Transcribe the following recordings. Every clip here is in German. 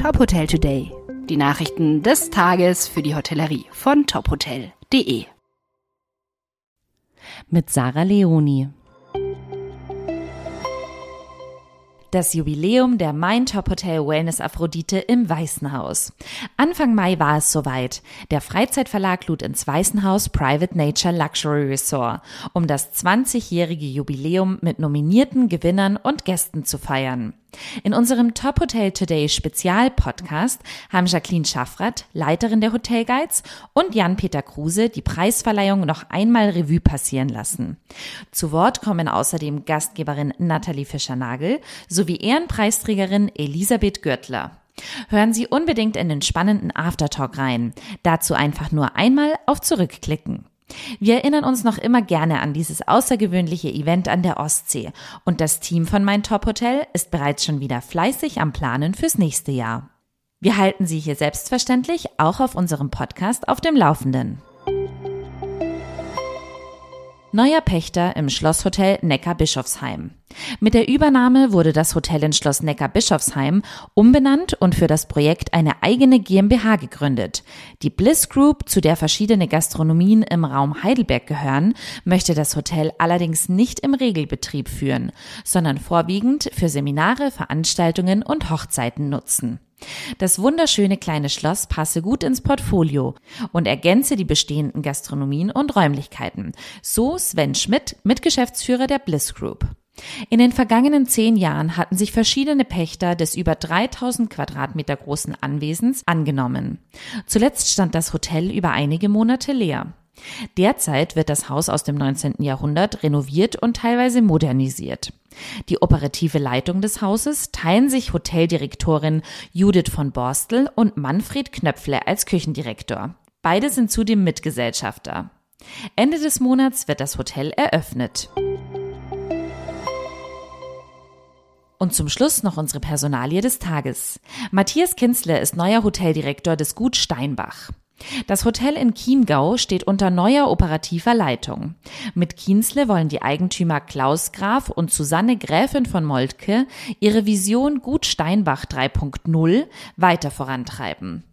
Top Hotel Today. Die Nachrichten des Tages für die Hotellerie von tophotel.de. Mit Sarah Leoni. Das Jubiläum der Mein Top Hotel Wellness Aphrodite im Weißenhaus. Anfang Mai war es soweit. Der Freizeitverlag lud ins Weißenhaus Private Nature Luxury Resort, um das 20-jährige Jubiläum mit nominierten Gewinnern und Gästen zu feiern. In unserem Top Hotel Today Spezial Podcast haben Jacqueline Schaffrath, Leiterin der Hotel Guides, und Jan-Peter Kruse die Preisverleihung noch einmal Revue passieren lassen. Zu Wort kommen außerdem Gastgeberin Nathalie Fischer-Nagel sowie Ehrenpreisträgerin Elisabeth Gürtler. Hören Sie unbedingt in den spannenden Aftertalk rein. Dazu einfach nur einmal auf Zurückklicken. Wir erinnern uns noch immer gerne an dieses außergewöhnliche Event an der Ostsee und das Team von Mein Top Hotel ist bereits schon wieder fleißig am Planen fürs nächste Jahr. Wir halten Sie hier selbstverständlich auch auf unserem Podcast auf dem Laufenden. Neuer Pächter im Schlosshotel Neckar-Bischofsheim. Mit der Übernahme wurde das Hotel in Schloss Neckar-Bischofsheim umbenannt und für das Projekt eine eigene GmbH gegründet. Die Bliss Group, zu der verschiedene Gastronomien im Raum Heidelberg gehören, möchte das Hotel allerdings nicht im Regelbetrieb führen, sondern vorwiegend für Seminare, Veranstaltungen und Hochzeiten nutzen. Das wunderschöne kleine Schloss passe gut ins Portfolio und ergänze die bestehenden Gastronomien und Räumlichkeiten. So Sven Schmidt, Mitgeschäftsführer der Bliss Group. In den vergangenen zehn Jahren hatten sich verschiedene Pächter des über 3000 Quadratmeter großen Anwesens angenommen. Zuletzt stand das Hotel über einige Monate leer. Derzeit wird das Haus aus dem 19. Jahrhundert renoviert und teilweise modernisiert. Die operative Leitung des Hauses teilen sich Hoteldirektorin Judith von Borstel und Manfred Knöpfle als Küchendirektor. Beide sind zudem Mitgesellschafter. Ende des Monats wird das Hotel eröffnet. Und zum Schluss noch unsere Personalie des Tages. Matthias Kinzle ist neuer Hoteldirektor des Gut Steinbach. Das Hotel in Chiemgau steht unter neuer operativer Leitung. Mit Kienzle wollen die Eigentümer Klaus Graf und Susanne Gräfin von Moltke ihre Vision Gut Steinbach 3.0 weiter vorantreiben.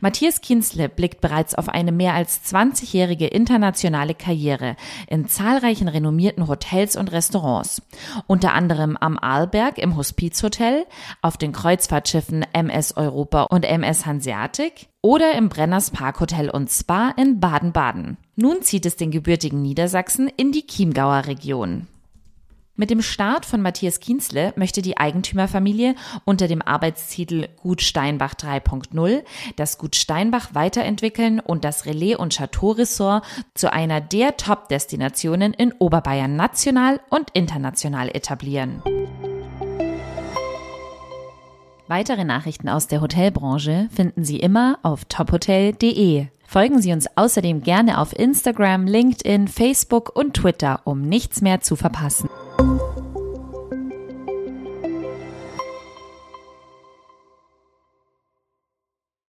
Matthias Kinzle blickt bereits auf eine mehr als 20-jährige internationale Karriere in zahlreichen renommierten Hotels und Restaurants, unter anderem am Arlberg im Hospizhotel, auf den Kreuzfahrtschiffen MS Europa und MS Hanseatic oder im Brenners Parkhotel und Spa in Baden-Baden. Nun zieht es den gebürtigen Niedersachsen in die Chiemgauer Region. Mit dem Start von Matthias Kienzle möchte die Eigentümerfamilie unter dem Arbeitstitel Gut Steinbach 3.0 das Gut Steinbach weiterentwickeln und das Relais- und Chateau-Ressort zu einer der Top-Destinationen in Oberbayern national und international etablieren. Weitere Nachrichten aus der Hotelbranche finden Sie immer auf tophotel.de. Folgen Sie uns außerdem gerne auf Instagram, LinkedIn, Facebook und Twitter, um nichts mehr zu verpassen.